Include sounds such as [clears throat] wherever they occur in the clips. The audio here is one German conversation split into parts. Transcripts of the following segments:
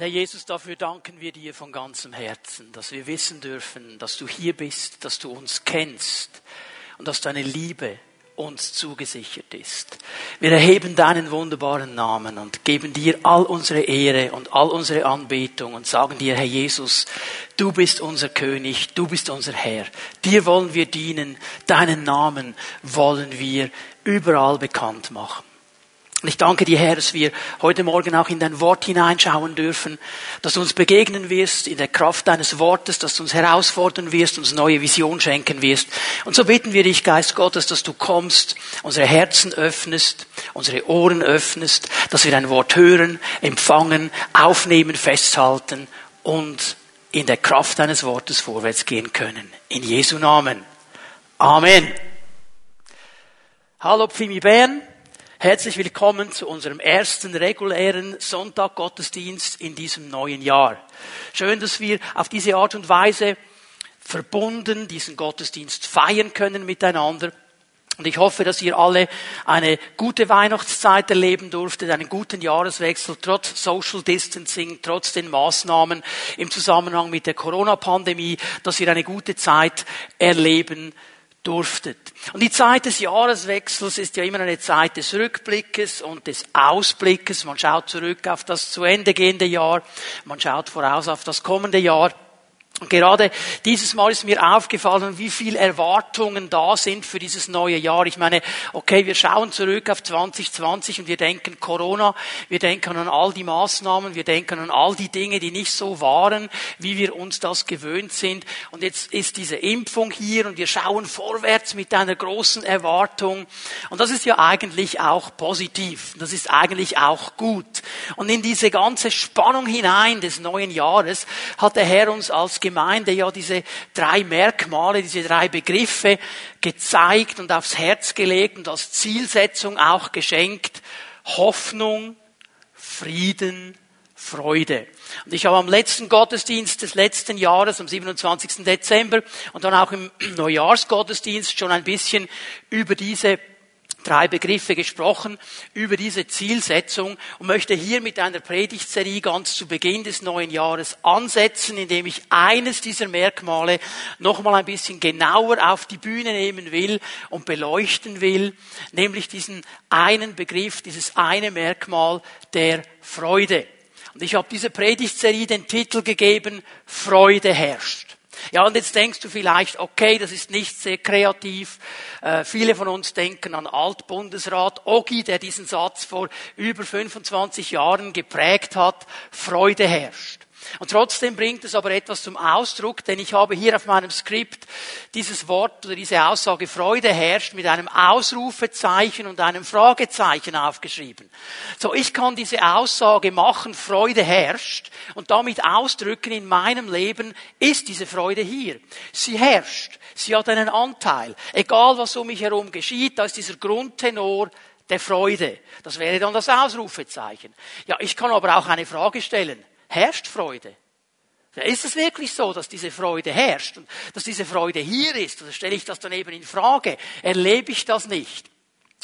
Herr Jesus, dafür danken wir dir von ganzem Herzen, dass wir wissen dürfen, dass du hier bist, dass du uns kennst und dass deine Liebe uns zugesichert ist. Wir erheben deinen wunderbaren Namen und geben dir all unsere Ehre und all unsere Anbetung und sagen dir, Herr Jesus, du bist unser König, du bist unser Herr. Dir wollen wir dienen, deinen Namen wollen wir überall bekannt machen. Und ich danke dir, Herr, dass wir heute Morgen auch in dein Wort hineinschauen dürfen, dass du uns begegnen wirst in der Kraft deines Wortes, dass du uns herausfordern wirst, uns neue Vision schenken wirst. Und so bitten wir dich, Geist Gottes, dass du kommst, unsere Herzen öffnest, unsere Ohren öffnest, dass wir dein Wort hören, empfangen, aufnehmen, festhalten und in der Kraft deines Wortes vorwärts gehen können. In Jesu Namen. Amen. Hallo Pfimi Bern. Herzlich willkommen zu unserem ersten regulären Sonntag Gottesdienst in diesem neuen Jahr. Schön, dass wir auf diese Art und Weise verbunden diesen Gottesdienst feiern können miteinander. Und ich hoffe, dass ihr alle eine gute Weihnachtszeit erleben durftet, einen guten Jahreswechsel, trotz Social Distancing, trotz den Maßnahmen im Zusammenhang mit der Corona-Pandemie, dass ihr eine gute Zeit erleben. Und die Zeit des Jahreswechsels ist ja immer eine Zeit des Rückblickes und des Ausblickes. Man schaut zurück auf das zu Ende gehende Jahr, man schaut voraus auf das kommende Jahr. Gerade dieses Mal ist mir aufgefallen, wie viel Erwartungen da sind für dieses neue Jahr. Ich meine, okay, wir schauen zurück auf 2020 und wir denken Corona, wir denken an all die Maßnahmen, wir denken an all die Dinge, die nicht so waren, wie wir uns das gewöhnt sind. Und jetzt ist diese Impfung hier und wir schauen vorwärts mit einer großen Erwartung. Und das ist ja eigentlich auch positiv. Das ist eigentlich auch gut. Und in diese ganze Spannung hinein des neuen Jahres hat der Herr uns als Gemeinde ja diese drei Merkmale, diese drei Begriffe gezeigt und aufs Herz gelegt und als Zielsetzung auch geschenkt. Hoffnung, Frieden, Freude. Und ich habe am letzten Gottesdienst des letzten Jahres, am 27. Dezember und dann auch im [clears throat] Neujahrsgottesdienst schon ein bisschen über diese drei Begriffe gesprochen über diese Zielsetzung und möchte hier mit einer Predigtserie ganz zu Beginn des neuen Jahres ansetzen, indem ich eines dieser Merkmale nochmal ein bisschen genauer auf die Bühne nehmen will und beleuchten will, nämlich diesen einen Begriff, dieses eine Merkmal der Freude. Und ich habe dieser Predigtserie den Titel gegeben, Freude herrscht. Ja, und jetzt denkst du vielleicht, okay, das ist nicht sehr kreativ. Äh, viele von uns denken an Altbundesrat Ogi, der diesen Satz vor über 25 Jahren geprägt hat. Freude herrscht. Und trotzdem bringt es aber etwas zum Ausdruck, denn ich habe hier auf meinem Skript dieses Wort oder diese Aussage Freude herrscht mit einem Ausrufezeichen und einem Fragezeichen aufgeschrieben. So, ich kann diese Aussage machen, Freude herrscht und damit ausdrücken, in meinem Leben ist diese Freude hier. Sie herrscht. Sie hat einen Anteil. Egal was um mich herum geschieht, da ist dieser Grundtenor der Freude. Das wäre dann das Ausrufezeichen. Ja, ich kann aber auch eine Frage stellen herrscht Freude? Ist es wirklich so, dass diese Freude herrscht und dass diese Freude hier ist? Oder stelle ich das dann eben in Frage? Erlebe ich das nicht?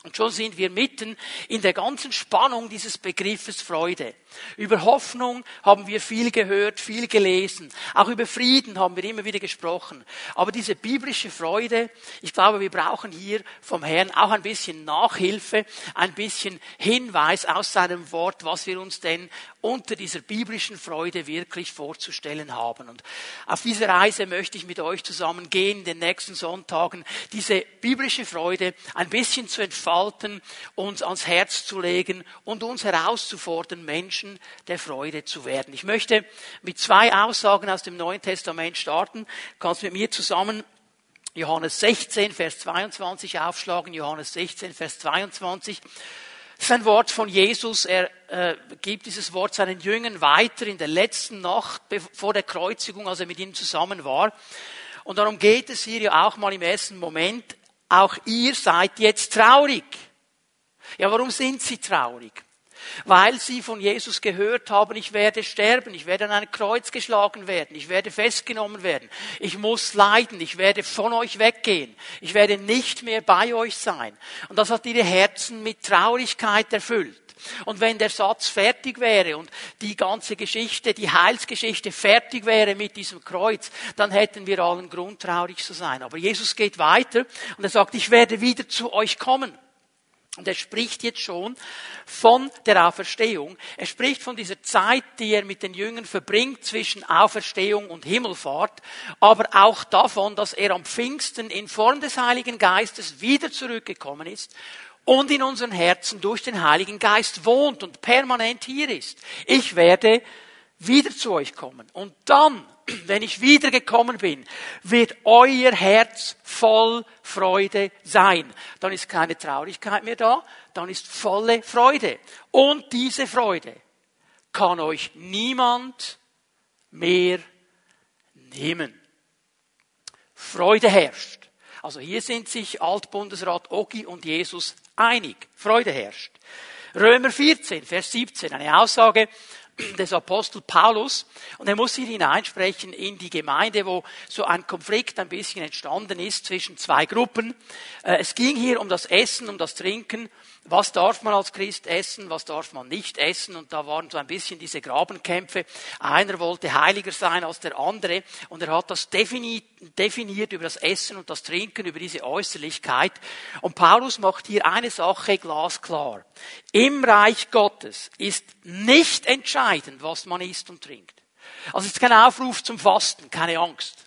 Und schon sind wir mitten in der ganzen Spannung dieses Begriffes Freude. Über Hoffnung haben wir viel gehört, viel gelesen. Auch über Frieden haben wir immer wieder gesprochen. Aber diese biblische Freude, ich glaube, wir brauchen hier vom Herrn auch ein bisschen Nachhilfe, ein bisschen Hinweis aus seinem Wort, was wir uns denn unter dieser biblischen Freude wirklich vorzustellen haben. Und auf diese Reise möchte ich mit euch zusammen gehen in den nächsten Sonntagen, diese biblische Freude ein bisschen zu entfalten uns ans Herz zu legen und uns herauszufordern, Menschen der Freude zu werden. Ich möchte mit zwei Aussagen aus dem Neuen Testament starten. Kannst mit mir zusammen Johannes 16, Vers 22 aufschlagen. Johannes 16, Vers 22. Das ist ein Wort von Jesus. Er äh, gibt dieses Wort seinen Jüngern weiter in der letzten Nacht vor der Kreuzigung, als er mit ihnen zusammen war. Und darum geht es hier ja auch mal im ersten Moment auch ihr seid jetzt traurig. Ja, warum sind sie traurig? Weil sie von Jesus gehört haben, ich werde sterben, ich werde an ein Kreuz geschlagen werden, ich werde festgenommen werden, ich muss leiden, ich werde von euch weggehen, ich werde nicht mehr bei euch sein. Und das hat ihre Herzen mit Traurigkeit erfüllt. Und wenn der Satz fertig wäre und die ganze Geschichte, die Heilsgeschichte fertig wäre mit diesem Kreuz, dann hätten wir allen Grund, traurig zu sein. Aber Jesus geht weiter und er sagt, ich werde wieder zu euch kommen. Und er spricht jetzt schon von der Auferstehung. Er spricht von dieser Zeit, die er mit den Jüngern verbringt zwischen Auferstehung und Himmelfahrt, aber auch davon, dass er am Pfingsten in Form des Heiligen Geistes wieder zurückgekommen ist und in unseren Herzen durch den Heiligen Geist wohnt und permanent hier ist. Ich werde wieder zu euch kommen. Und dann, wenn ich wiedergekommen bin, wird euer Herz voll Freude sein. Dann ist keine Traurigkeit mehr da, dann ist volle Freude. Und diese Freude kann euch niemand mehr nehmen. Freude herrscht. Also hier sind sich Altbundesrat Ogi und Jesus einig. Freude herrscht. Römer 14, Vers 17, eine Aussage, des Apostel Paulus und er muss hier hineinsprechen in die Gemeinde, wo so ein Konflikt ein bisschen entstanden ist zwischen zwei Gruppen. Äh, es ging hier um das Essen, um das Trinken was darf man als Christ essen, was darf man nicht essen. Und da waren so ein bisschen diese Grabenkämpfe. Einer wollte heiliger sein als der andere und er hat das definiert, über das Essen und das Trinken, über diese Äußerlichkeit. Und Paulus macht hier eine Sache glasklar. Im Reich Gottes ist nicht entscheidend, was man isst und trinkt. Also es ist kein Aufruf zum Fasten, keine Angst.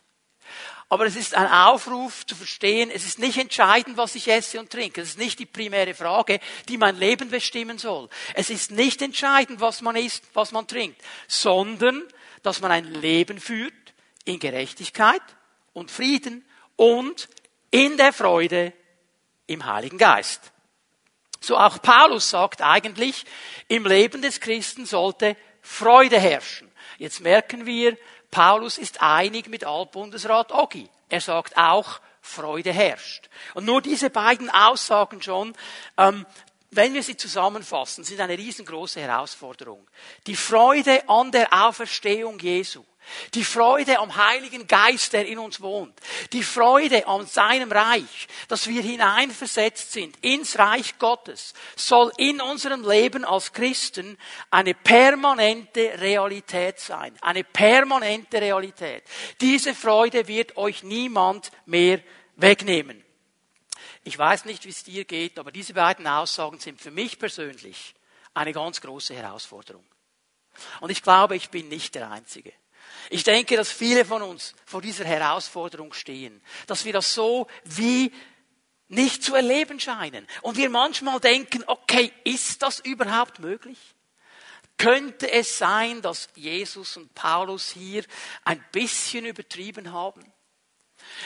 Aber es ist ein Aufruf zu verstehen, es ist nicht entscheidend, was ich esse und trinke. Es ist nicht die primäre Frage, die mein Leben bestimmen soll. Es ist nicht entscheidend, was man isst, was man trinkt, sondern, dass man ein Leben führt in Gerechtigkeit und Frieden und in der Freude im Heiligen Geist. So auch Paulus sagt eigentlich, im Leben des Christen sollte Freude herrschen. Jetzt merken wir, Paulus ist einig mit Altbundesrat Ogi. Er sagt auch, Freude herrscht. Und nur diese beiden Aussagen schon, ähm, wenn wir sie zusammenfassen, sind eine riesengroße Herausforderung. Die Freude an der Auferstehung Jesu die Freude am Heiligen Geist, der in uns wohnt. Die Freude an seinem Reich, dass wir hineinversetzt sind ins Reich Gottes, soll in unserem Leben als Christen eine permanente Realität sein. Eine permanente Realität. Diese Freude wird euch niemand mehr wegnehmen. Ich weiß nicht, wie es dir geht, aber diese beiden Aussagen sind für mich persönlich eine ganz große Herausforderung. Und ich glaube, ich bin nicht der Einzige. Ich denke, dass viele von uns vor dieser Herausforderung stehen, dass wir das so wie nicht zu erleben scheinen. Und wir manchmal denken, okay, ist das überhaupt möglich? Könnte es sein, dass Jesus und Paulus hier ein bisschen übertrieben haben?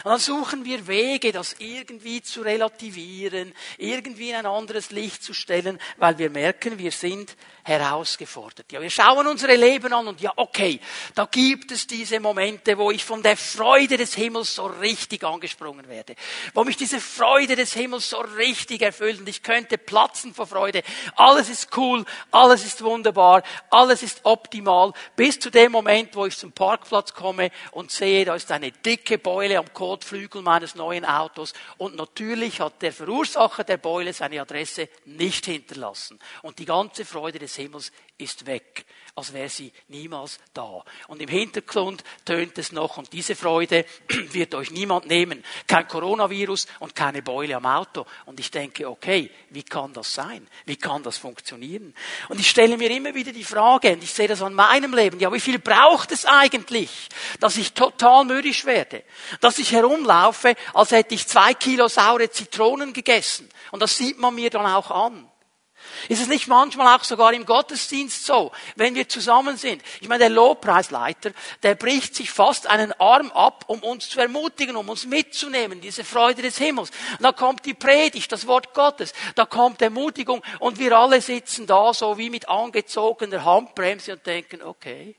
Und dann suchen wir Wege, das irgendwie zu relativieren, irgendwie in ein anderes Licht zu stellen, weil wir merken, wir sind herausgefordert. Ja, wir schauen unsere Leben an und ja, okay, da gibt es diese Momente, wo ich von der Freude des Himmels so richtig angesprungen werde, wo mich diese Freude des Himmels so richtig erfüllt und ich könnte platzen vor Freude. Alles ist cool, alles ist wunderbar, alles ist optimal, bis zu dem Moment, wo ich zum Parkplatz komme und sehe, da ist eine dicke Beule am Kotflügel meines neuen Autos und natürlich hat der Verursacher der Beule seine Adresse nicht hinterlassen und die ganze Freude des des Himmels ist weg, als wäre sie niemals da. Und im Hintergrund tönt es noch, und diese Freude [clears throat] wird euch niemand nehmen. Kein Coronavirus und keine Beule am Auto. Und ich denke, okay, wie kann das sein? Wie kann das funktionieren? Und ich stelle mir immer wieder die Frage, und ich sehe das an meinem Leben, ja, wie viel braucht es eigentlich, dass ich total mürrisch werde? Dass ich herumlaufe, als hätte ich zwei Kilo saure Zitronen gegessen. Und das sieht man mir dann auch an. Ist es nicht manchmal auch sogar im Gottesdienst so, wenn wir zusammen sind? Ich meine, der Lobpreisleiter, der bricht sich fast einen Arm ab, um uns zu ermutigen, um uns mitzunehmen, diese Freude des Himmels. Und da kommt die Predigt, das Wort Gottes, da kommt Ermutigung und wir alle sitzen da so wie mit angezogener Handbremse und denken, okay,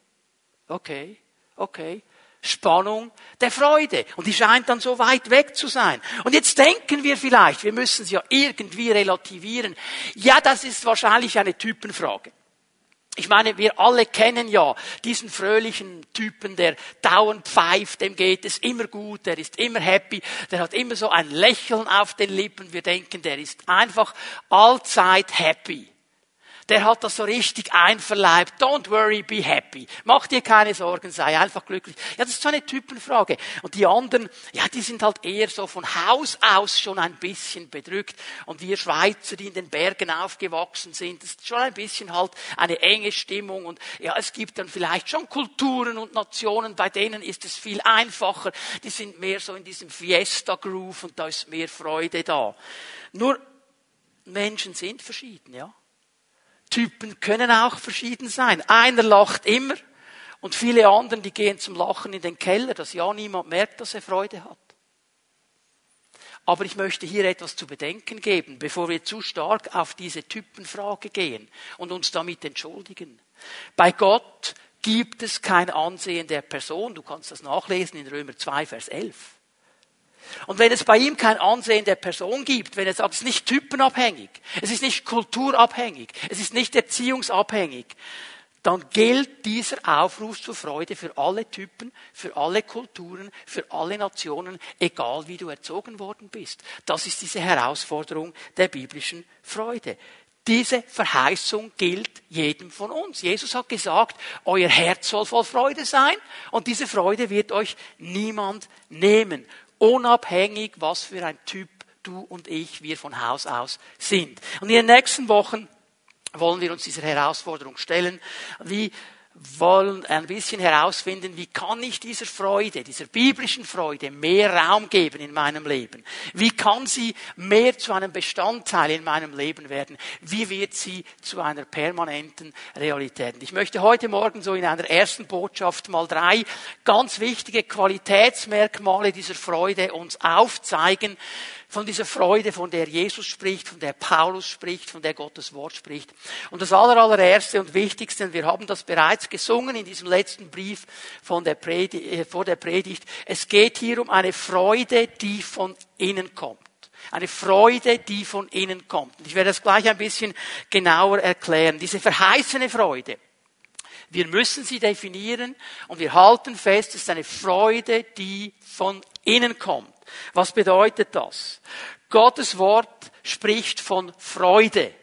okay, okay. Spannung der Freude. Und die scheint dann so weit weg zu sein. Und jetzt denken wir vielleicht, wir müssen es ja irgendwie relativieren. Ja, das ist wahrscheinlich eine Typenfrage. Ich meine, wir alle kennen ja diesen fröhlichen Typen, der dauernd pfeift, dem geht es immer gut, der ist immer happy, der hat immer so ein Lächeln auf den Lippen. Wir denken, der ist einfach allzeit happy. Der hat das so richtig einverleibt. Don't worry, be happy. Mach dir keine Sorgen, sei einfach glücklich. Ja, das ist so eine Typenfrage. Und die anderen, ja, die sind halt eher so von Haus aus schon ein bisschen bedrückt. Und wir Schweizer, die in den Bergen aufgewachsen sind, das ist schon ein bisschen halt eine enge Stimmung. Und ja, es gibt dann vielleicht schon Kulturen und Nationen, bei denen ist es viel einfacher. Die sind mehr so in diesem Fiesta-Groove und da ist mehr Freude da. Nur Menschen sind verschieden, ja. Typen können auch verschieden sein. Einer lacht immer und viele anderen, die gehen zum Lachen in den Keller, dass ja niemand merkt, dass er Freude hat. Aber ich möchte hier etwas zu bedenken geben, bevor wir zu stark auf diese Typenfrage gehen und uns damit entschuldigen. Bei Gott gibt es kein Ansehen der Person. Du kannst das nachlesen in Römer 2, Vers 11. Und wenn es bei ihm kein Ansehen der Person gibt, wenn er sagt, es ist nicht typenabhängig, es ist nicht kulturabhängig, es ist nicht erziehungsabhängig, dann gilt dieser Aufruf zur Freude für alle Typen, für alle Kulturen, für alle Nationen, egal wie du erzogen worden bist. Das ist diese Herausforderung der biblischen Freude. Diese Verheißung gilt jedem von uns. Jesus hat gesagt, euer Herz soll voll Freude sein und diese Freude wird euch niemand nehmen unabhängig, was für ein Typ du und ich, wir von Haus aus sind. Und in den nächsten Wochen wollen wir uns dieser Herausforderung stellen. Wie wollen ein bisschen herausfinden, wie kann ich dieser Freude, dieser biblischen Freude mehr Raum geben in meinem Leben? Wie kann sie mehr zu einem Bestandteil in meinem Leben werden? Wie wird sie zu einer permanenten Realität? Ich möchte heute Morgen so in einer ersten Botschaft mal drei ganz wichtige Qualitätsmerkmale dieser Freude uns aufzeigen, von dieser Freude, von der Jesus spricht, von der Paulus spricht, von der Gottes Wort spricht. Und das allererste und wichtigste, wir haben das bereits gesungen in diesem letzten Brief von der Predigt, äh, vor der Predigt, es geht hier um eine Freude, die von innen kommt. Eine Freude, die von innen kommt. Ich werde das gleich ein bisschen genauer erklären. Diese verheißene Freude. Wir müssen sie definieren und wir halten fest, es ist eine Freude, die von innen kommt. Was bedeutet das? Gottes Wort spricht von Freude,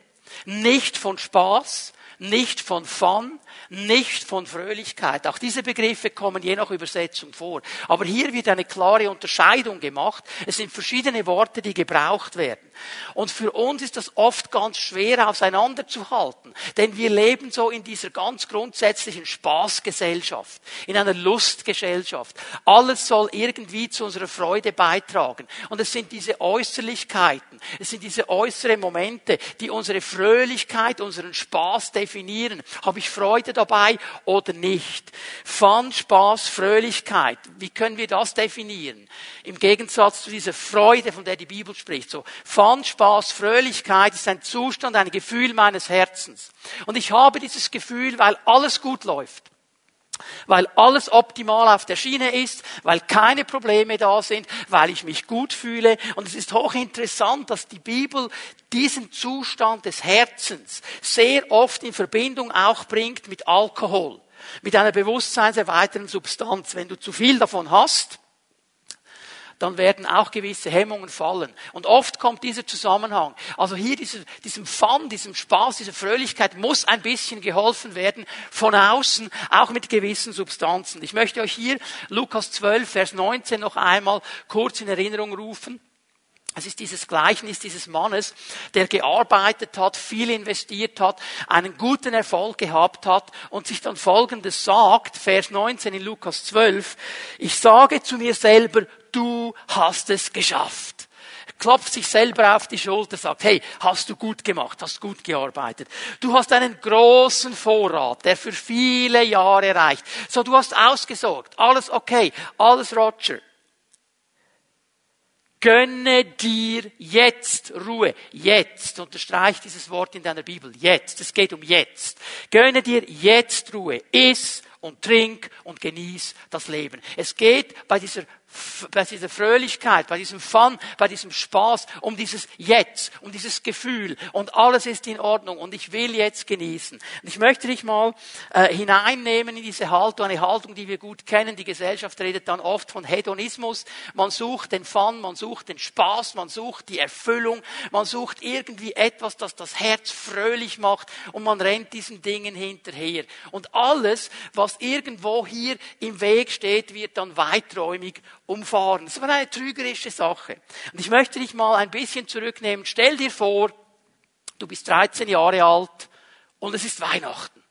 nicht von Spaß, nicht von Fun, nicht von Fröhlichkeit. Auch diese Begriffe kommen je nach Übersetzung vor. Aber hier wird eine klare Unterscheidung gemacht. Es sind verschiedene Worte, die gebraucht werden. Und für uns ist das oft ganz schwer auseinanderzuhalten. Denn wir leben so in dieser ganz grundsätzlichen Spaßgesellschaft, in einer Lustgesellschaft. Alles soll irgendwie zu unserer Freude beitragen. Und es sind diese Äußerlichkeiten, es sind diese äußeren Momente, die unsere Fröhlichkeit, unseren Spaß definieren. Habe ich Freude dabei oder nicht. Fun, Spaß, Fröhlichkeit. Wie können wir das definieren? Im Gegensatz zu dieser Freude, von der die Bibel spricht. So, Fun, Spaß, Fröhlichkeit ist ein Zustand, ein Gefühl meines Herzens. Und ich habe dieses Gefühl, weil alles gut läuft weil alles optimal auf der Schiene ist, weil keine Probleme da sind, weil ich mich gut fühle. Und es ist hochinteressant, dass die Bibel diesen Zustand des Herzens sehr oft in Verbindung auch bringt mit Alkohol, mit einer bewusstseinserweiternden Substanz. Wenn du zu viel davon hast, dann werden auch gewisse Hemmungen fallen. Und oft kommt dieser Zusammenhang. Also hier diesem, diesem Fun, diesem Spaß, dieser Fröhlichkeit muss ein bisschen geholfen werden von außen, auch mit gewissen Substanzen. Ich möchte euch hier Lukas 12, Vers 19 noch einmal kurz in Erinnerung rufen. Es ist dieses Gleichnis dieses Mannes, der gearbeitet hat, viel investiert hat, einen guten Erfolg gehabt hat und sich dann Folgendes sagt, Vers 19 in Lukas 12, ich sage zu mir selber, du hast es geschafft. Klopft sich selber auf die Schulter, sagt, hey, hast du gut gemacht, hast gut gearbeitet. Du hast einen großen Vorrat, der für viele Jahre reicht. So, du hast ausgesorgt, alles okay, alles Roger. Gönne dir jetzt Ruhe. Jetzt. Unterstreich dieses Wort in deiner Bibel. Jetzt. Es geht um jetzt. Gönne dir jetzt Ruhe. Iss und trink und genieß das Leben. Es geht bei dieser bei dieser Fröhlichkeit, bei diesem Fun, bei diesem Spaß, um dieses Jetzt, um dieses Gefühl und alles ist in Ordnung und ich will jetzt genießen. Und ich möchte dich mal äh, hineinnehmen in diese Haltung, eine Haltung, die wir gut kennen. Die Gesellschaft redet dann oft von Hedonismus. Man sucht den Fun, man sucht den Spaß, man sucht die Erfüllung, man sucht irgendwie etwas, das das Herz fröhlich macht und man rennt diesen Dingen hinterher. Und alles, was irgendwo hier im Weg steht, wird dann weiträumig umfahren. Das war eine trügerische Sache. Und ich möchte dich mal ein bisschen zurücknehmen. Stell dir vor, du bist 13 Jahre alt und es ist Weihnachten.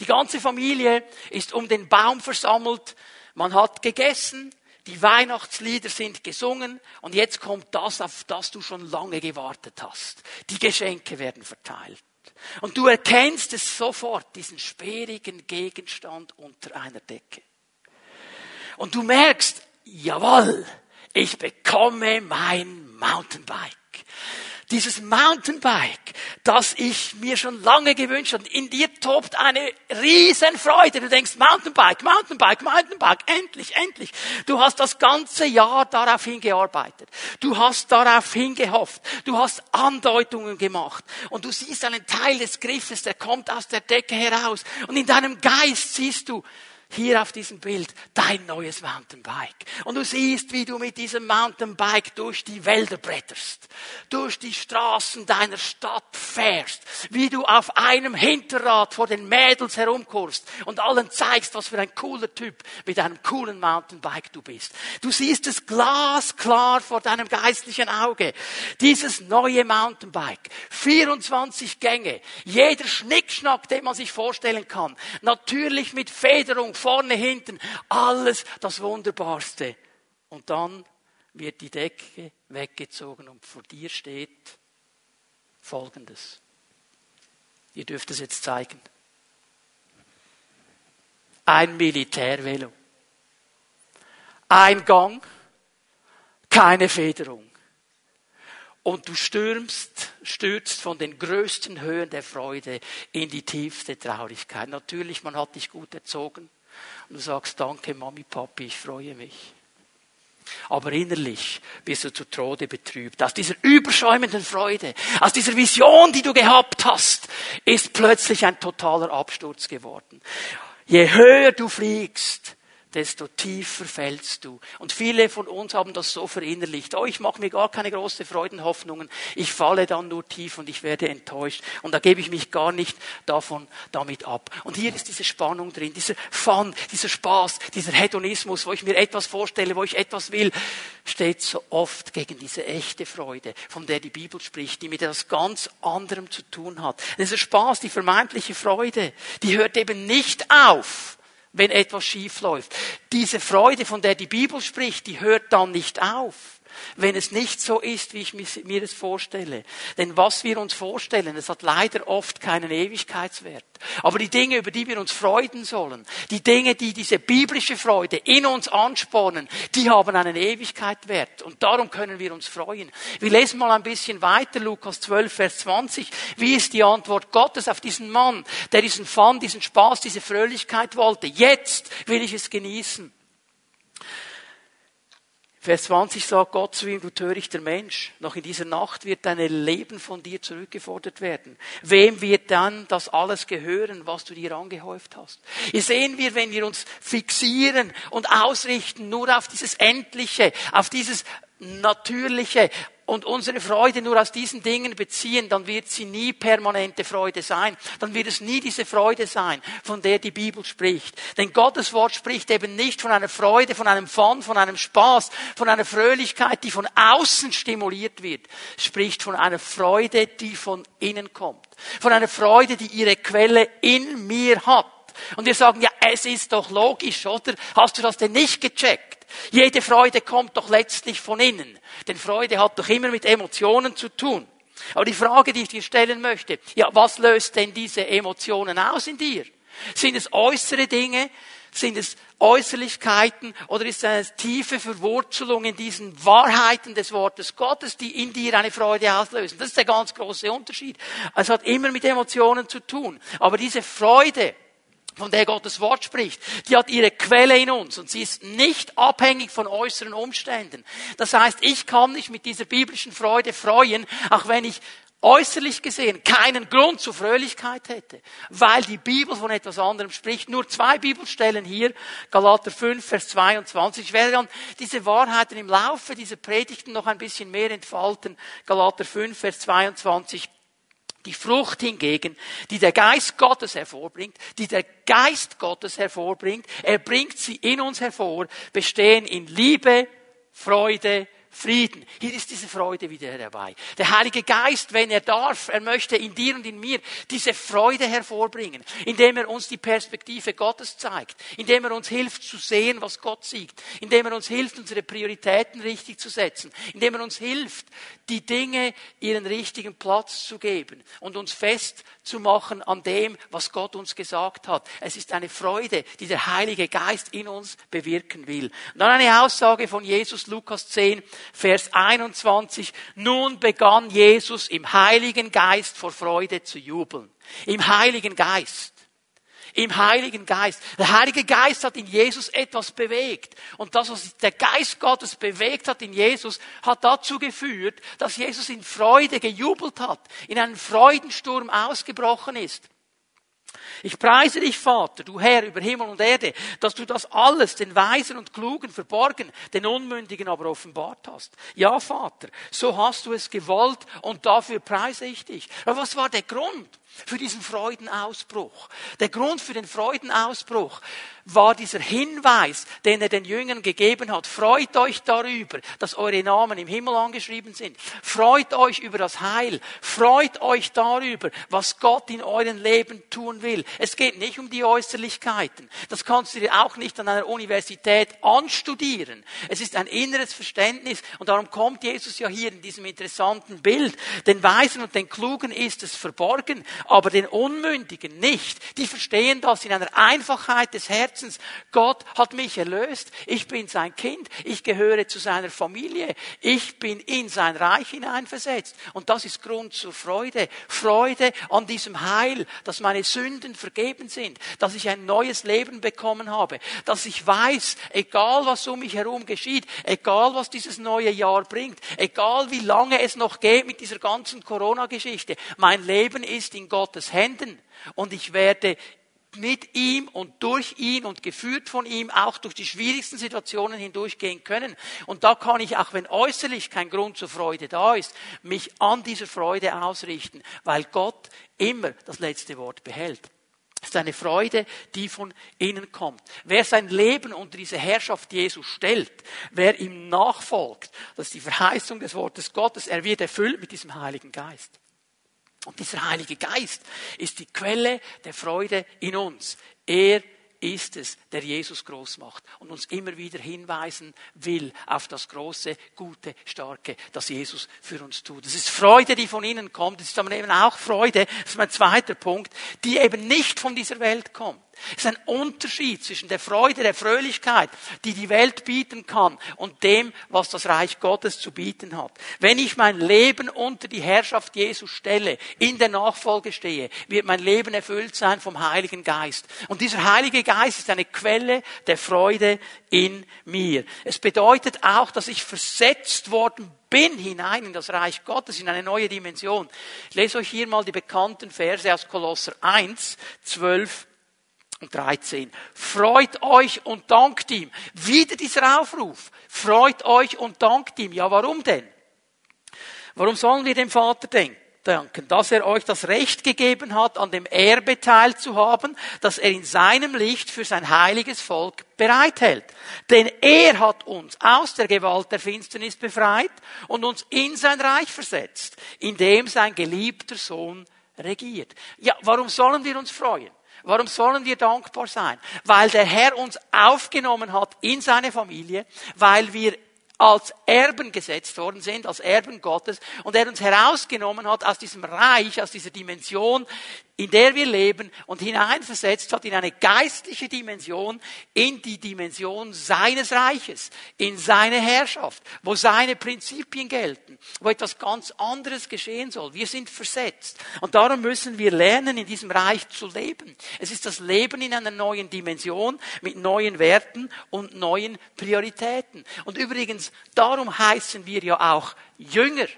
Die ganze Familie ist um den Baum versammelt. Man hat gegessen, die Weihnachtslieder sind gesungen und jetzt kommt das, auf das du schon lange gewartet hast. Die Geschenke werden verteilt. Und du erkennst es sofort, diesen sperrigen Gegenstand unter einer Decke. Und du merkst, jawohl, ich bekomme mein Mountainbike. Dieses Mountainbike, das ich mir schon lange gewünscht habe. In dir tobt eine Riesenfreude. Du denkst, Mountainbike, Mountainbike, Mountainbike, endlich, endlich. Du hast das ganze Jahr darauf hingearbeitet. Du hast darauf hingehofft. Du hast Andeutungen gemacht. Und du siehst einen Teil des Griffes, der kommt aus der Decke heraus. Und in deinem Geist siehst du, hier auf diesem Bild dein neues Mountainbike. Und du siehst, wie du mit diesem Mountainbike durch die Wälder bretterst, durch die Straßen deiner Stadt fährst, wie du auf einem Hinterrad vor den Mädels herumkurst und allen zeigst, was für ein cooler Typ mit einem coolen Mountainbike du bist. Du siehst es glasklar vor deinem geistlichen Auge. Dieses neue Mountainbike. 24 Gänge. Jeder Schnickschnack, den man sich vorstellen kann. Natürlich mit Federung, vorne, hinten, alles das Wunderbarste. Und dann wird die Decke weggezogen und vor dir steht Folgendes. Ihr dürft es jetzt zeigen. Ein Militärvelo. Ein Gang, keine Federung und du stürmst, stürzt von den größten Höhen der Freude in die tiefste Traurigkeit. Natürlich, man hat dich gut erzogen. Und du sagst, danke Mami, Papi, ich freue mich. Aber innerlich bist du zu Tode betrübt. Aus dieser überschäumenden Freude, aus dieser Vision, die du gehabt hast, ist plötzlich ein totaler Absturz geworden. Je höher du fliegst, desto tiefer fällst du. Und viele von uns haben das so verinnerlicht. Oh, ich mache mir gar keine großen Freudenhoffnungen. Ich falle dann nur tief und ich werde enttäuscht. Und da gebe ich mich gar nicht davon, damit ab. Und hier ist diese Spannung drin, dieser Fun, dieser Spaß, dieser Hedonismus, wo ich mir etwas vorstelle, wo ich etwas will, steht so oft gegen diese echte Freude, von der die Bibel spricht, die mit etwas ganz anderem zu tun hat. Dieser Spaß, die vermeintliche Freude, die hört eben nicht auf wenn etwas schief läuft. Diese Freude, von der die Bibel spricht, die hört dann nicht auf wenn es nicht so ist, wie ich mir es vorstelle. Denn was wir uns vorstellen, es hat leider oft keinen Ewigkeitswert. Aber die Dinge, über die wir uns freuen sollen, die Dinge, die diese biblische Freude in uns anspornen, die haben einen Ewigkeitswert. Und darum können wir uns freuen. Wir lesen mal ein bisschen weiter, Lukas 12, Vers 20. Wie ist die Antwort Gottes auf diesen Mann, der diesen Fun, diesen Spaß, diese Fröhlichkeit wollte? Jetzt will ich es genießen. Vers 20 sagt Gott zu ihm, du törichter Mensch, noch in dieser Nacht wird dein Leben von dir zurückgefordert werden. Wem wird dann das alles gehören, was du dir angehäuft hast? Hier sehen wir, wenn wir uns fixieren und ausrichten nur auf dieses Endliche, auf dieses Natürliche, und unsere Freude nur aus diesen Dingen beziehen, dann wird sie nie permanente Freude sein. Dann wird es nie diese Freude sein, von der die Bibel spricht. Denn Gottes Wort spricht eben nicht von einer Freude, von einem Fun, von einem Spaß, von einer Fröhlichkeit, die von außen stimuliert wird. Es spricht von einer Freude, die von innen kommt. Von einer Freude, die ihre Quelle in mir hat. Und wir sagen, ja, es ist doch logisch, oder? Hast du das denn nicht gecheckt? Jede Freude kommt doch letztlich von innen. Denn Freude hat doch immer mit Emotionen zu tun. Aber die Frage, die ich dir stellen möchte, ja, was löst denn diese Emotionen aus in dir? Sind es äußere Dinge? Sind es Äußerlichkeiten? Oder ist es eine tiefe Verwurzelung in diesen Wahrheiten des Wortes Gottes, die in dir eine Freude auslösen? Das ist der ganz große Unterschied. Es hat immer mit Emotionen zu tun. Aber diese Freude, von der Gottes Wort spricht, die hat ihre Quelle in uns und sie ist nicht abhängig von äußeren Umständen. Das heißt, ich kann mich mit dieser biblischen Freude freuen, auch wenn ich äußerlich gesehen keinen Grund zur Fröhlichkeit hätte, weil die Bibel von etwas anderem spricht. Nur zwei Bibelstellen hier, Galater 5, Vers 22. Ich werde dann diese Wahrheiten im Laufe dieser Predigten noch ein bisschen mehr entfalten. Galater 5, Vers 22. Die Frucht hingegen, die der Geist Gottes hervorbringt, die der Geist Gottes hervorbringt, er bringt sie in uns hervor, bestehen in Liebe, Freude, Frieden. Hier ist diese Freude wieder dabei. Der Heilige Geist, wenn er darf, er möchte in dir und in mir diese Freude hervorbringen, indem er uns die Perspektive Gottes zeigt, indem er uns hilft zu sehen, was Gott sieht, indem er uns hilft, unsere Prioritäten richtig zu setzen, indem er uns hilft, die Dinge ihren richtigen Platz zu geben und uns festzumachen an dem, was Gott uns gesagt hat. Es ist eine Freude, die der Heilige Geist in uns bewirken will. Und dann eine Aussage von Jesus, Lukas 10, Vers 21. Nun begann Jesus im Heiligen Geist vor Freude zu jubeln. Im Heiligen Geist im Heiligen Geist. Der Heilige Geist hat in Jesus etwas bewegt. Und das, was der Geist Gottes bewegt hat in Jesus, hat dazu geführt, dass Jesus in Freude gejubelt hat, in einen Freudensturm ausgebrochen ist. Ich preise dich, Vater, du Herr über Himmel und Erde, dass du das alles den Weisen und Klugen verborgen, den Unmündigen aber offenbart hast. Ja, Vater, so hast du es gewollt und dafür preise ich dich. Aber was war der Grund? Für diesen Freudenausbruch. Der Grund für den Freudenausbruch war dieser Hinweis, den er den Jüngern gegeben hat. Freut euch darüber, dass eure Namen im Himmel angeschrieben sind. Freut euch über das Heil. Freut euch darüber, was Gott in eurem Leben tun will. Es geht nicht um die Äußerlichkeiten. Das kannst du dir auch nicht an einer Universität anstudieren. Es ist ein inneres Verständnis und darum kommt Jesus ja hier in diesem interessanten Bild. Den Weisen und den Klugen ist es verborgen, aber den Unmündigen nicht. Die verstehen das in einer Einfachheit des Herzens. Gott hat mich erlöst. Ich bin sein Kind. Ich gehöre zu seiner Familie. Ich bin in sein Reich hineinversetzt. Und das ist Grund zur Freude. Freude an diesem Heil, dass meine Sünden vergeben sind, dass ich ein neues Leben bekommen habe, dass ich weiß, egal was um mich herum geschieht, egal was dieses neue Jahr bringt, egal wie lange es noch geht mit dieser ganzen Corona-Geschichte, mein Leben ist in Gottes Händen und ich werde mit ihm und durch ihn und geführt von ihm auch durch die schwierigsten Situationen hindurchgehen können. Und da kann ich, auch wenn äußerlich kein Grund zur Freude da ist, mich an dieser Freude ausrichten, weil Gott immer das letzte Wort behält. Es ist eine Freude, die von innen kommt. Wer sein Leben unter diese Herrschaft Jesu stellt, wer ihm nachfolgt, das ist die Verheißung des Wortes Gottes, er wird erfüllt mit diesem Heiligen Geist. Und dieser Heilige Geist ist die Quelle der Freude in uns. Er ist es, der Jesus groß macht und uns immer wieder hinweisen will auf das große, gute, starke, das Jesus für uns tut. Es ist Freude, die von innen kommt. Es ist aber eben auch Freude, das ist mein zweiter Punkt, die eben nicht von dieser Welt kommt. Es ist ein Unterschied zwischen der Freude, der Fröhlichkeit, die die Welt bieten kann, und dem, was das Reich Gottes zu bieten hat. Wenn ich mein Leben unter die Herrschaft Jesu stelle, in der Nachfolge stehe, wird mein Leben erfüllt sein vom Heiligen Geist. Und dieser Heilige Geist ist eine Quelle der Freude in mir. Es bedeutet auch, dass ich versetzt worden bin hinein in das Reich Gottes, in eine neue Dimension. Ich lese euch hier mal die bekannten Verse aus Kolosser 1, 12 13. Freut euch und dankt ihm. Wieder dieser Aufruf. Freut euch und dankt ihm. Ja, warum denn? Warum sollen wir dem Vater danken, dass er euch das Recht gegeben hat, an dem Erbe teilzuhaben, das er in seinem Licht für sein heiliges Volk bereithält. Denn er hat uns aus der Gewalt der Finsternis befreit und uns in sein Reich versetzt, in dem sein geliebter Sohn regiert. Ja, warum sollen wir uns freuen? Warum sollen wir dankbar sein? Weil der Herr uns aufgenommen hat in seine Familie, weil wir als Erben gesetzt worden sind, als Erben Gottes, und er uns herausgenommen hat aus diesem Reich, aus dieser Dimension, in der wir leben und hineinversetzt hat in eine geistliche Dimension, in die Dimension seines Reiches, in seine Herrschaft, wo seine Prinzipien gelten, wo etwas ganz anderes geschehen soll. Wir sind versetzt. Und darum müssen wir lernen, in diesem Reich zu leben. Es ist das Leben in einer neuen Dimension, mit neuen Werten und neuen Prioritäten. Und übrigens, darum heißen wir ja auch Jünger.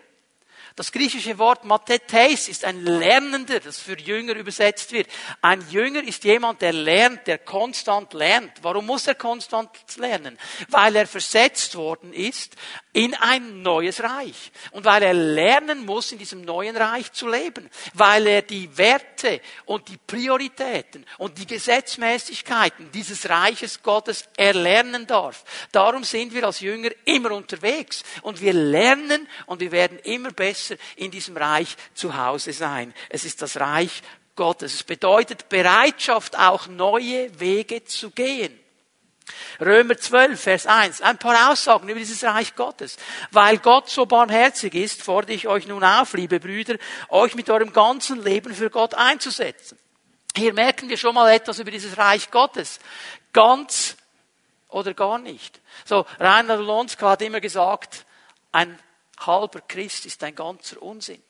Das griechische Wort Mathetes ist ein Lernender, das für Jünger übersetzt wird. Ein Jünger ist jemand, der lernt, der konstant lernt. Warum muss er konstant lernen? Weil er versetzt worden ist in ein neues Reich. Und weil er lernen muss, in diesem neuen Reich zu leben. Weil er die Werte und die Prioritäten und die Gesetzmäßigkeiten dieses Reiches Gottes erlernen darf. Darum sind wir als Jünger immer unterwegs. Und wir lernen und wir werden immer besser in diesem Reich zu Hause sein. Es ist das Reich Gottes. Es bedeutet Bereitschaft, auch neue Wege zu gehen. Römer 12, Vers 1. Ein paar Aussagen über dieses Reich Gottes. Weil Gott so barmherzig ist, fordere ich euch nun auf, liebe Brüder, euch mit eurem ganzen Leben für Gott einzusetzen. Hier merken wir schon mal etwas über dieses Reich Gottes. Ganz oder gar nicht. So, Reinhard Lonska hat immer gesagt, ein halber Christ ist ein ganzer Unsinn.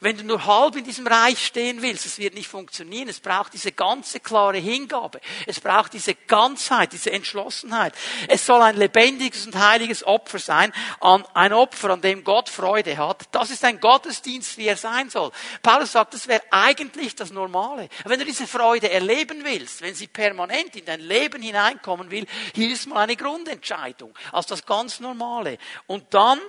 Wenn du nur halb in diesem Reich stehen willst, es wird nicht funktionieren. Es braucht diese ganze klare Hingabe. Es braucht diese Ganzheit, diese Entschlossenheit. Es soll ein lebendiges und heiliges Opfer sein, ein Opfer, an dem Gott Freude hat. Das ist ein Gottesdienst, wie er sein soll. Paulus sagt, das wäre eigentlich das Normale. Wenn du diese Freude erleben willst, wenn sie permanent in dein Leben hineinkommen will, hier ist mal eine Grundentscheidung als das ganz Normale. Und dann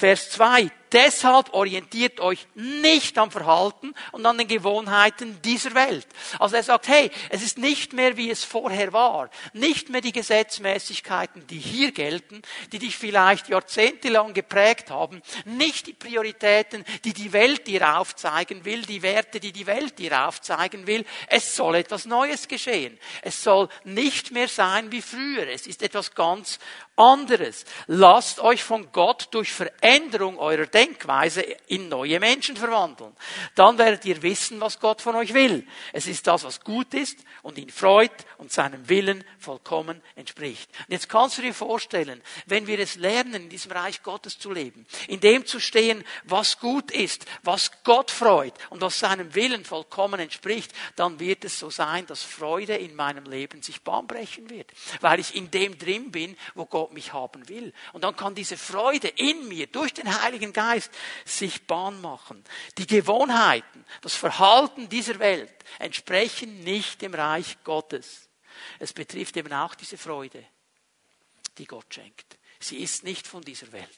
Vers 2. Deshalb orientiert euch nicht am Verhalten und an den Gewohnheiten dieser Welt. Also er sagt, hey, es ist nicht mehr wie es vorher war. Nicht mehr die Gesetzmäßigkeiten, die hier gelten, die dich vielleicht jahrzehntelang geprägt haben. Nicht die Prioritäten, die die Welt dir aufzeigen will, die Werte, die die Welt dir aufzeigen will. Es soll etwas Neues geschehen. Es soll nicht mehr sein wie früher. Es ist etwas ganz anderes. Lasst euch von Gott durch Veränderung eurer Denkweise in neue Menschen verwandeln. Dann werdet ihr wissen, was Gott von euch will. Es ist das, was gut ist und ihn freut und seinem Willen vollkommen entspricht. Und jetzt kannst du dir vorstellen, wenn wir es lernen, in diesem Reich Gottes zu leben, in dem zu stehen, was gut ist, was Gott freut und was seinem Willen vollkommen entspricht, dann wird es so sein, dass Freude in meinem Leben sich Bahn brechen wird, weil ich in dem drin bin, wo Gott mich haben will. Und dann kann diese Freude in mir durch den Heiligen Geist sich Bahn machen. Die Gewohnheiten, das Verhalten dieser Welt entsprechen nicht dem Reich Gottes. Es betrifft eben auch diese Freude, die Gott schenkt. Sie ist nicht von dieser Welt.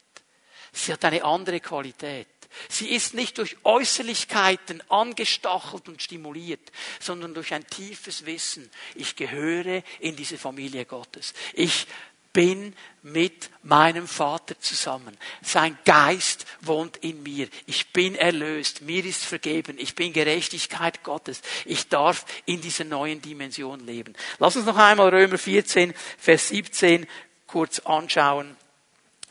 Sie hat eine andere Qualität. Sie ist nicht durch Äußerlichkeiten angestachelt und stimuliert, sondern durch ein tiefes Wissen. Ich gehöre in diese Familie Gottes. Ich bin mit meinem Vater zusammen. Sein Geist wohnt in mir. Ich bin erlöst. Mir ist vergeben. Ich bin Gerechtigkeit Gottes. Ich darf in dieser neuen Dimension leben. Lass uns noch einmal Römer 14, Vers 17 kurz anschauen.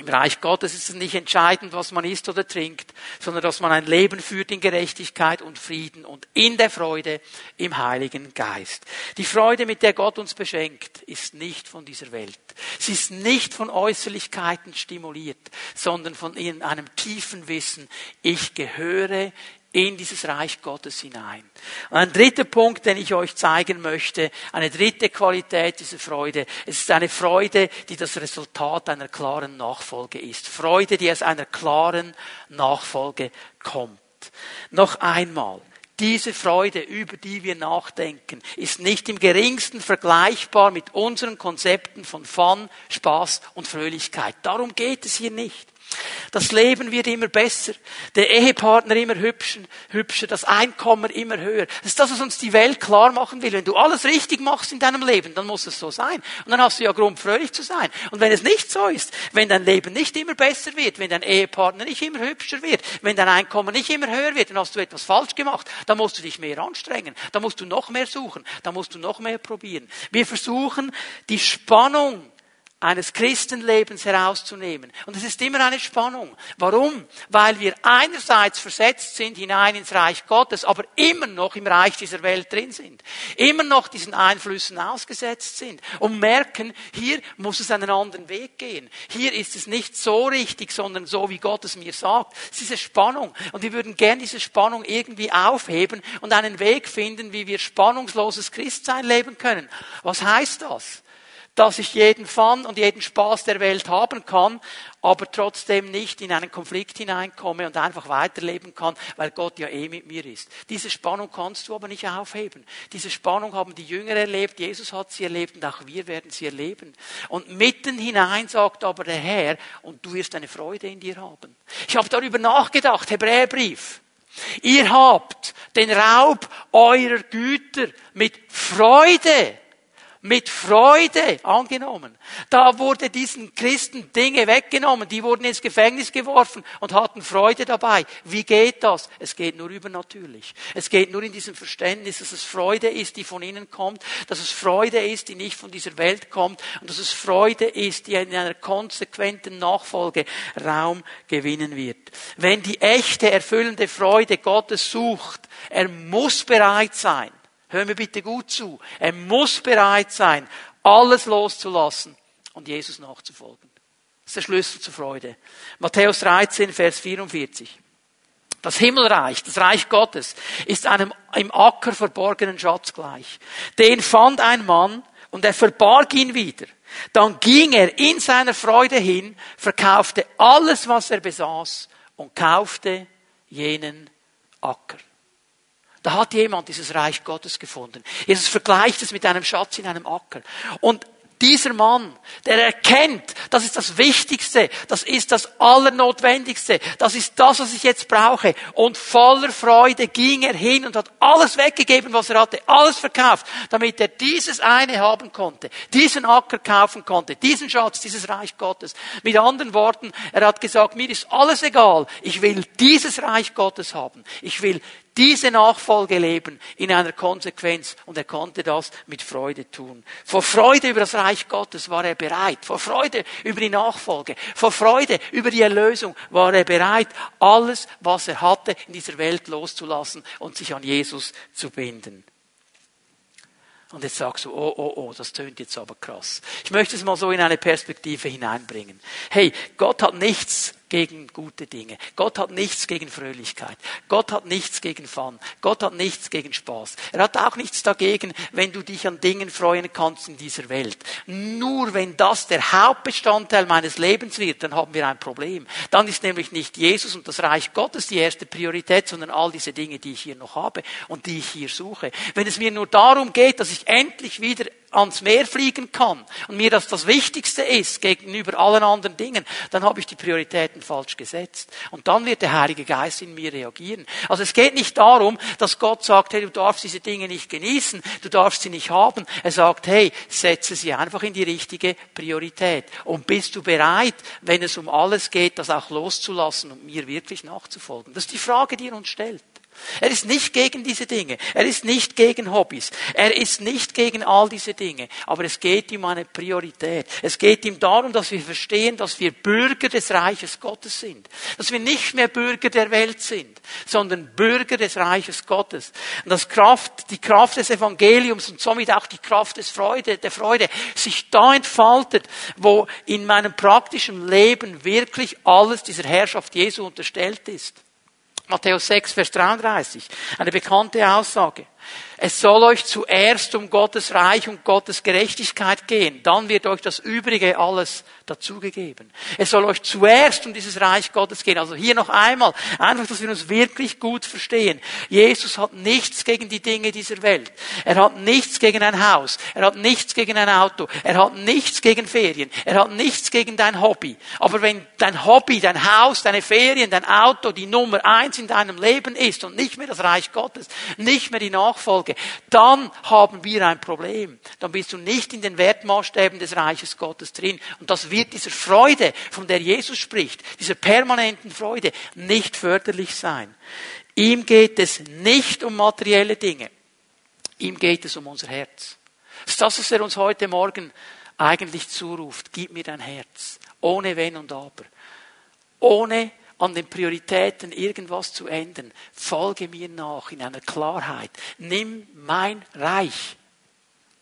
Im Reich Gottes ist es nicht entscheidend, was man isst oder trinkt, sondern dass man ein Leben führt in Gerechtigkeit und Frieden und in der Freude im Heiligen Geist. Die Freude, mit der Gott uns beschenkt, ist nicht von dieser Welt. Sie ist nicht von Äußerlichkeiten stimuliert, sondern von einem tiefen Wissen, ich gehöre in dieses Reich Gottes hinein. Und ein dritter Punkt, den ich euch zeigen möchte, eine dritte Qualität dieser Freude. Es ist eine Freude, die das Resultat einer klaren Nachfolge ist. Freude, die aus einer klaren Nachfolge kommt. Noch einmal. Diese Freude, über die wir nachdenken, ist nicht im geringsten vergleichbar mit unseren Konzepten von Fun, Spaß und Fröhlichkeit. Darum geht es hier nicht. Das Leben wird immer besser, der Ehepartner immer hübscher, hübscher, das Einkommen immer höher. Das ist das, was uns die Welt klar machen will. Wenn du alles richtig machst in deinem Leben, dann muss es so sein. Und dann hast du ja Grund, fröhlich zu sein. Und wenn es nicht so ist, wenn dein Leben nicht immer besser wird, wenn dein Ehepartner nicht immer hübscher wird, wenn dein Einkommen nicht immer höher wird, dann hast du etwas falsch gemacht. Dann musst du dich mehr anstrengen. Dann musst du noch mehr suchen. Dann musst du noch mehr probieren. Wir versuchen, die Spannung eines Christenlebens herauszunehmen. Und es ist immer eine Spannung. Warum? Weil wir einerseits versetzt sind hinein ins Reich Gottes, aber immer noch im Reich dieser Welt drin sind. Immer noch diesen Einflüssen ausgesetzt sind. Und merken, hier muss es einen anderen Weg gehen. Hier ist es nicht so richtig, sondern so, wie Gott es mir sagt. Es ist eine Spannung. Und wir würden gern diese Spannung irgendwie aufheben und einen Weg finden, wie wir spannungsloses Christsein leben können. Was heißt das? Dass ich jeden Fun und jeden Spaß der Welt haben kann, aber trotzdem nicht in einen Konflikt hineinkomme und einfach weiterleben kann, weil Gott ja eh mit mir ist. Diese Spannung kannst du aber nicht aufheben. Diese Spannung haben die Jünger erlebt, Jesus hat sie erlebt und auch wir werden sie erleben. Und mitten hinein sagt aber der Herr, und du wirst eine Freude in dir haben. Ich habe darüber nachgedacht, Hebräerbrief. Ihr habt den Raub eurer Güter mit Freude mit Freude angenommen. Da wurde diesen Christen Dinge weggenommen, die wurden ins Gefängnis geworfen und hatten Freude dabei. Wie geht das? Es geht nur übernatürlich. Es geht nur in diesem Verständnis, dass es Freude ist, die von innen kommt, dass es Freude ist, die nicht von dieser Welt kommt und dass es Freude ist, die in einer konsequenten Nachfolge Raum gewinnen wird. Wenn die echte, erfüllende Freude Gottes sucht, er muss bereit sein, Hör mir bitte gut zu. Er muss bereit sein, alles loszulassen und Jesus nachzufolgen. Das ist der Schlüssel zur Freude. Matthäus 13, Vers 44. Das Himmelreich, das Reich Gottes, ist einem im Acker verborgenen Schatz gleich. Den fand ein Mann und er verbarg ihn wieder. Dann ging er in seiner Freude hin, verkaufte alles, was er besaß und kaufte jenen Acker. Da hat jemand dieses Reich Gottes gefunden. Jesus vergleicht es mit einem Schatz in einem Acker. Und dieser Mann, der erkennt, das ist das Wichtigste, das ist das Allernotwendigste, das ist das, was ich jetzt brauche. Und voller Freude ging er hin und hat alles weggegeben, was er hatte, alles verkauft, damit er dieses eine haben konnte, diesen Acker kaufen konnte, diesen Schatz, dieses Reich Gottes. Mit anderen Worten, er hat gesagt, mir ist alles egal, ich will dieses Reich Gottes haben. Ich will diese Nachfolge leben in einer Konsequenz und er konnte das mit Freude tun. Vor Freude über das Reich Gottes war er bereit. Vor Freude über die Nachfolge. Vor Freude über die Erlösung war er bereit, alles, was er hatte, in dieser Welt loszulassen und sich an Jesus zu binden. Und jetzt sagst du, oh, oh, oh, das tönt jetzt aber krass. Ich möchte es mal so in eine Perspektive hineinbringen. Hey, Gott hat nichts gegen gute Dinge. Gott hat nichts gegen Fröhlichkeit. Gott hat nichts gegen Fun. Gott hat nichts gegen Spaß. Er hat auch nichts dagegen, wenn du dich an Dingen freuen kannst in dieser Welt. Nur wenn das der Hauptbestandteil meines Lebens wird, dann haben wir ein Problem. Dann ist nämlich nicht Jesus und das Reich Gottes die erste Priorität, sondern all diese Dinge, die ich hier noch habe und die ich hier suche. Wenn es mir nur darum geht, dass ich endlich wieder ans Meer fliegen kann und mir das das Wichtigste ist gegenüber allen anderen Dingen, dann habe ich die Prioritäten falsch gesetzt. Und dann wird der Heilige Geist in mir reagieren. Also es geht nicht darum, dass Gott sagt, hey, du darfst diese Dinge nicht genießen, du darfst sie nicht haben. Er sagt, hey, setze sie einfach in die richtige Priorität. Und bist du bereit, wenn es um alles geht, das auch loszulassen und mir wirklich nachzufolgen? Das ist die Frage, die er uns stellt. Er ist nicht gegen diese Dinge. Er ist nicht gegen Hobbys. Er ist nicht gegen all diese Dinge. Aber es geht ihm um eine Priorität. Es geht ihm darum, dass wir verstehen, dass wir Bürger des Reiches Gottes sind. Dass wir nicht mehr Bürger der Welt sind, sondern Bürger des Reiches Gottes. Und dass Kraft, die Kraft des Evangeliums und somit auch die Kraft des Freude, der Freude sich da entfaltet, wo in meinem praktischen Leben wirklich alles dieser Herrschaft Jesu unterstellt ist. Matthäus 6, Vers 33. Eine bekannte Aussage. Es soll euch zuerst um Gottes Reich und Gottes Gerechtigkeit gehen. Dann wird euch das Übrige alles dazugegeben. Es soll euch zuerst um dieses Reich Gottes gehen. Also hier noch einmal, einfach, dass wir uns wirklich gut verstehen. Jesus hat nichts gegen die Dinge dieser Welt. Er hat nichts gegen ein Haus. Er hat nichts gegen ein Auto. Er hat nichts gegen Ferien. Er hat nichts gegen dein Hobby. Aber wenn dein Hobby, dein Haus, deine Ferien, dein Auto die Nummer eins in deinem Leben ist und nicht mehr das Reich Gottes, nicht mehr die Nachfolge, Nachfolge, dann haben wir ein Problem. Dann bist du nicht in den Wertmaßstäben des Reiches Gottes drin. Und das wird dieser Freude, von der Jesus spricht, dieser permanenten Freude, nicht förderlich sein. Ihm geht es nicht um materielle Dinge. Ihm geht es um unser Herz. Das ist das, was er uns heute Morgen eigentlich zuruft, gib mir dein Herz, ohne Wenn und Aber, ohne an den Prioritäten irgendwas zu ändern. Folge mir nach in einer Klarheit. Nimm mein Reich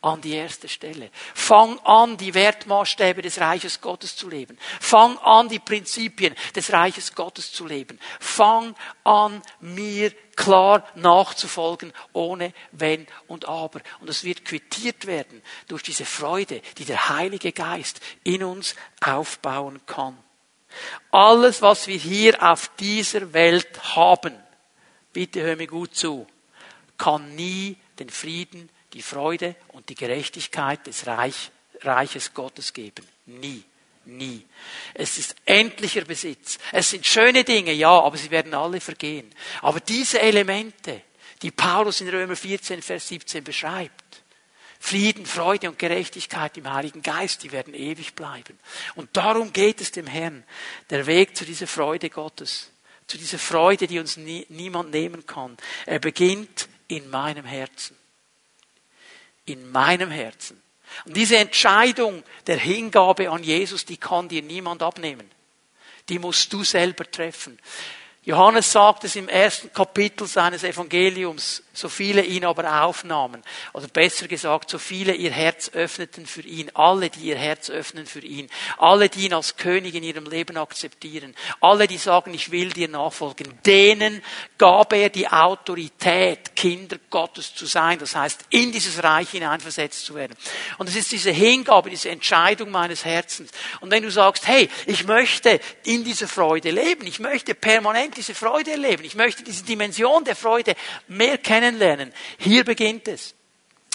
an die erste Stelle. Fang an, die Wertmaßstäbe des Reiches Gottes zu leben. Fang an, die Prinzipien des Reiches Gottes zu leben. Fang an, mir klar nachzufolgen, ohne Wenn und Aber. Und es wird quittiert werden durch diese Freude, die der Heilige Geist in uns aufbauen kann. Alles, was wir hier auf dieser Welt haben, bitte hör mir gut zu, kann nie den Frieden, die Freude und die Gerechtigkeit des Reich, Reiches Gottes geben. Nie. Nie. Es ist endlicher Besitz. Es sind schöne Dinge, ja, aber sie werden alle vergehen. Aber diese Elemente, die Paulus in Römer 14, Vers 17 beschreibt, Frieden, Freude und Gerechtigkeit im Heiligen Geist, die werden ewig bleiben. Und darum geht es dem Herrn, der Weg zu dieser Freude Gottes, zu dieser Freude, die uns nie, niemand nehmen kann. Er beginnt in meinem Herzen. In meinem Herzen. Und diese Entscheidung der Hingabe an Jesus, die kann dir niemand abnehmen. Die musst du selber treffen. Johannes sagt es im ersten Kapitel seines Evangeliums, so viele ihn aber aufnahmen, oder besser gesagt, so viele ihr Herz öffneten für ihn, alle, die ihr Herz öffnen für ihn, alle, die ihn als König in ihrem Leben akzeptieren, alle, die sagen, ich will dir nachfolgen, denen gab er die Autorität, Kinder Gottes zu sein, das heißt, in dieses Reich hineinversetzt zu werden. Und es ist diese Hingabe, diese Entscheidung meines Herzens. Und wenn du sagst, hey, ich möchte in dieser Freude leben, ich möchte permanent diese Freude erleben, ich möchte diese Dimension der Freude mehr kennen, kennenlernen. Hier beginnt es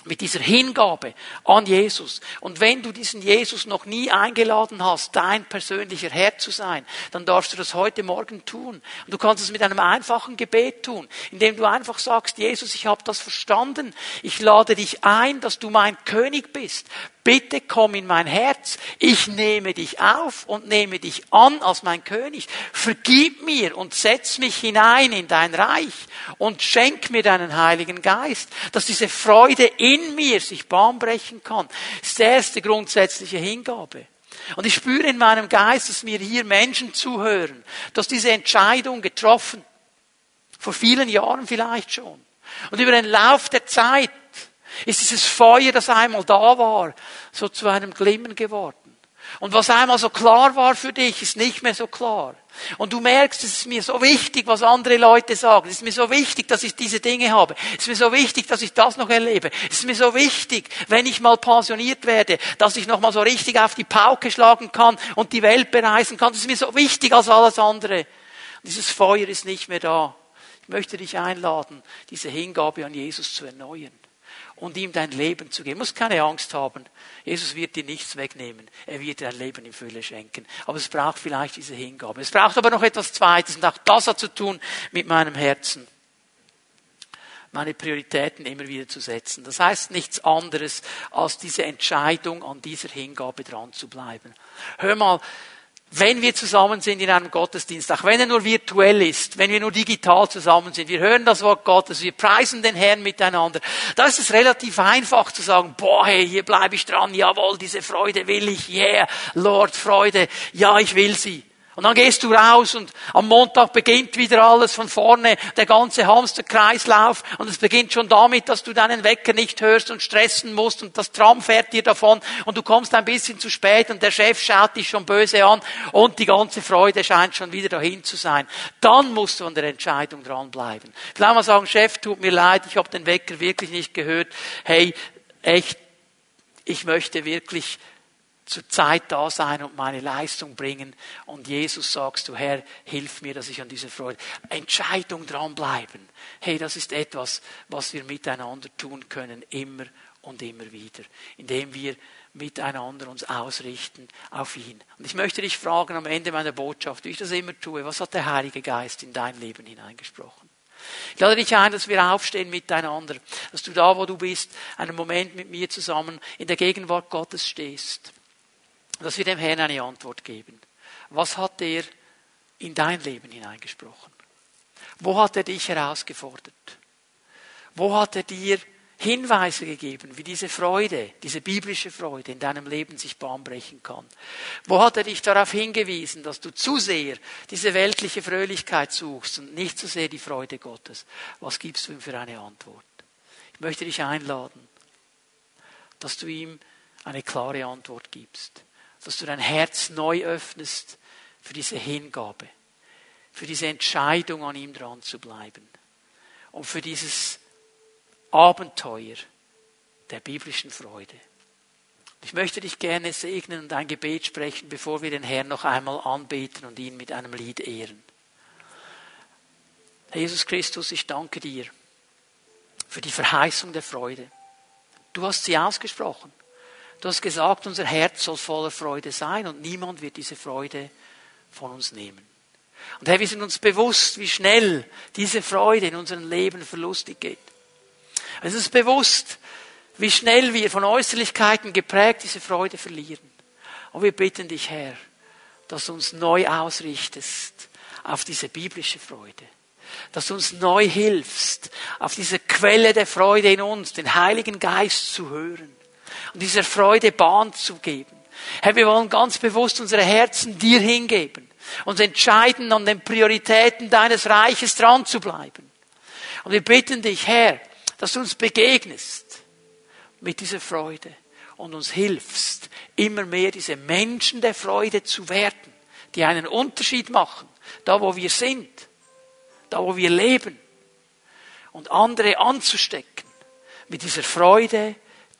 mit dieser Hingabe an Jesus. Und wenn du diesen Jesus noch nie eingeladen hast, dein persönlicher Herr zu sein, dann darfst du das heute Morgen tun. Und du kannst es mit einem einfachen Gebet tun, indem du einfach sagst, Jesus, ich habe das verstanden. Ich lade dich ein, dass du mein König bist. Bitte komm in mein Herz. Ich nehme dich auf und nehme dich an als mein König. Vergib mir und setz mich hinein in dein Reich und schenk mir deinen Heiligen Geist, dass diese Freude in mir sich Bahn brechen kann. Das ist die erste grundsätzliche Hingabe. Und ich spüre in meinem Geist, dass mir hier Menschen zuhören, dass diese Entscheidung getroffen, vor vielen Jahren vielleicht schon. Und über den Lauf der Zeit ist dieses Feuer, das einmal da war, so zu einem Glimmen geworden. Und was einmal so klar war für dich, ist nicht mehr so klar. Und du merkst, es ist mir so wichtig, was andere Leute sagen. Es ist mir so wichtig, dass ich diese Dinge habe. Es ist mir so wichtig, dass ich das noch erlebe. Es ist mir so wichtig, wenn ich mal pensioniert werde, dass ich noch mal so richtig auf die Pauke schlagen kann und die Welt bereisen kann. Es ist mir so wichtig als alles andere. Dieses Feuer ist nicht mehr da. Ich möchte dich einladen, diese Hingabe an Jesus zu erneuern und ihm dein Leben zu geben. Du musst keine Angst haben. Jesus wird dir nichts wegnehmen. Er wird dir ein Leben in Fülle schenken. Aber es braucht vielleicht diese Hingabe. Es braucht aber noch etwas Zweites und auch das hat zu tun mit meinem Herzen. Meine Prioritäten immer wieder zu setzen. Das heißt nichts anderes, als diese Entscheidung an dieser Hingabe dran zu bleiben. Hör mal, wenn wir zusammen sind in einem Gottesdienst, auch wenn er nur virtuell ist, wenn wir nur digital zusammen sind, wir hören das Wort Gottes, wir preisen den Herrn miteinander, da ist es relativ einfach zu sagen, boah, hey, hier bleibe ich dran, jawohl, diese Freude will ich, yeah, Lord, Freude, ja, ich will sie. Und dann gehst du raus und am Montag beginnt wieder alles von vorne, der ganze Hamsterkreislauf und es beginnt schon damit, dass du deinen Wecker nicht hörst und stressen musst und das Tram fährt dir davon und du kommst ein bisschen zu spät und der Chef schaut dich schon böse an und die ganze Freude scheint schon wieder dahin zu sein. Dann musst du an der Entscheidung dranbleiben. Vielleicht mal sagen, Chef, tut mir leid, ich habe den Wecker wirklich nicht gehört. Hey, echt, ich möchte wirklich zur Zeit da sein und meine Leistung bringen. Und Jesus sagst du, Herr, hilf mir, dass ich an dieser Freude. Entscheidung dranbleiben. Hey, das ist etwas, was wir miteinander tun können, immer und immer wieder, indem wir miteinander uns ausrichten auf ihn. Und ich möchte dich fragen am Ende meiner Botschaft, wie ich das immer tue, was hat der Heilige Geist in dein Leben hineingesprochen? Ich lade dich ein, dass wir aufstehen miteinander, dass du da, wo du bist, einen Moment mit mir zusammen in der Gegenwart Gottes stehst dass wir dem Herrn eine Antwort geben. Was hat er in dein Leben hineingesprochen? Wo hat er dich herausgefordert? Wo hat er dir Hinweise gegeben, wie diese Freude, diese biblische Freude in deinem Leben sich bahnbrechen kann? Wo hat er dich darauf hingewiesen, dass du zu sehr diese weltliche Fröhlichkeit suchst und nicht zu sehr die Freude Gottes? Was gibst du ihm für eine Antwort? Ich möchte dich einladen, dass du ihm eine klare Antwort gibst, dass du dein Herz neu öffnest für diese Hingabe, für diese Entscheidung, an ihm dran zu bleiben und für dieses Abenteuer der biblischen Freude. Ich möchte dich gerne segnen und ein Gebet sprechen, bevor wir den Herrn noch einmal anbeten und ihn mit einem Lied ehren. Jesus Christus, ich danke dir für die Verheißung der Freude. Du hast sie ausgesprochen. Du hast gesagt, unser Herz soll voller Freude sein und niemand wird diese Freude von uns nehmen. Und Herr, wir sind uns bewusst, wie schnell diese Freude in unserem Leben verlustig geht. Es ist bewusst, wie schnell wir von Äußerlichkeiten geprägt diese Freude verlieren. Und wir bitten dich, Herr, dass du uns neu ausrichtest auf diese biblische Freude. Dass du uns neu hilfst, auf diese Quelle der Freude in uns, den Heiligen Geist zu hören und dieser Freude Bahn zu geben. Herr, wir wollen ganz bewusst unsere Herzen dir hingeben und entscheiden, an den Prioritäten deines Reiches dran zu bleiben. Und wir bitten dich, Herr, dass du uns begegnest mit dieser Freude und uns hilfst, immer mehr diese Menschen der Freude zu werden, die einen Unterschied machen, da wo wir sind, da wo wir leben, und andere anzustecken mit dieser Freude,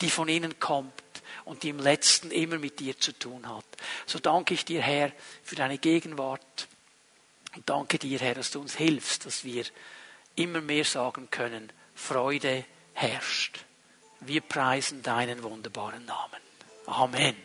die von ihnen kommt und die im letzten immer mit dir zu tun hat. So danke ich dir, Herr, für deine Gegenwart und danke dir, Herr, dass du uns hilfst, dass wir immer mehr sagen können, Freude herrscht. Wir preisen deinen wunderbaren Namen. Amen.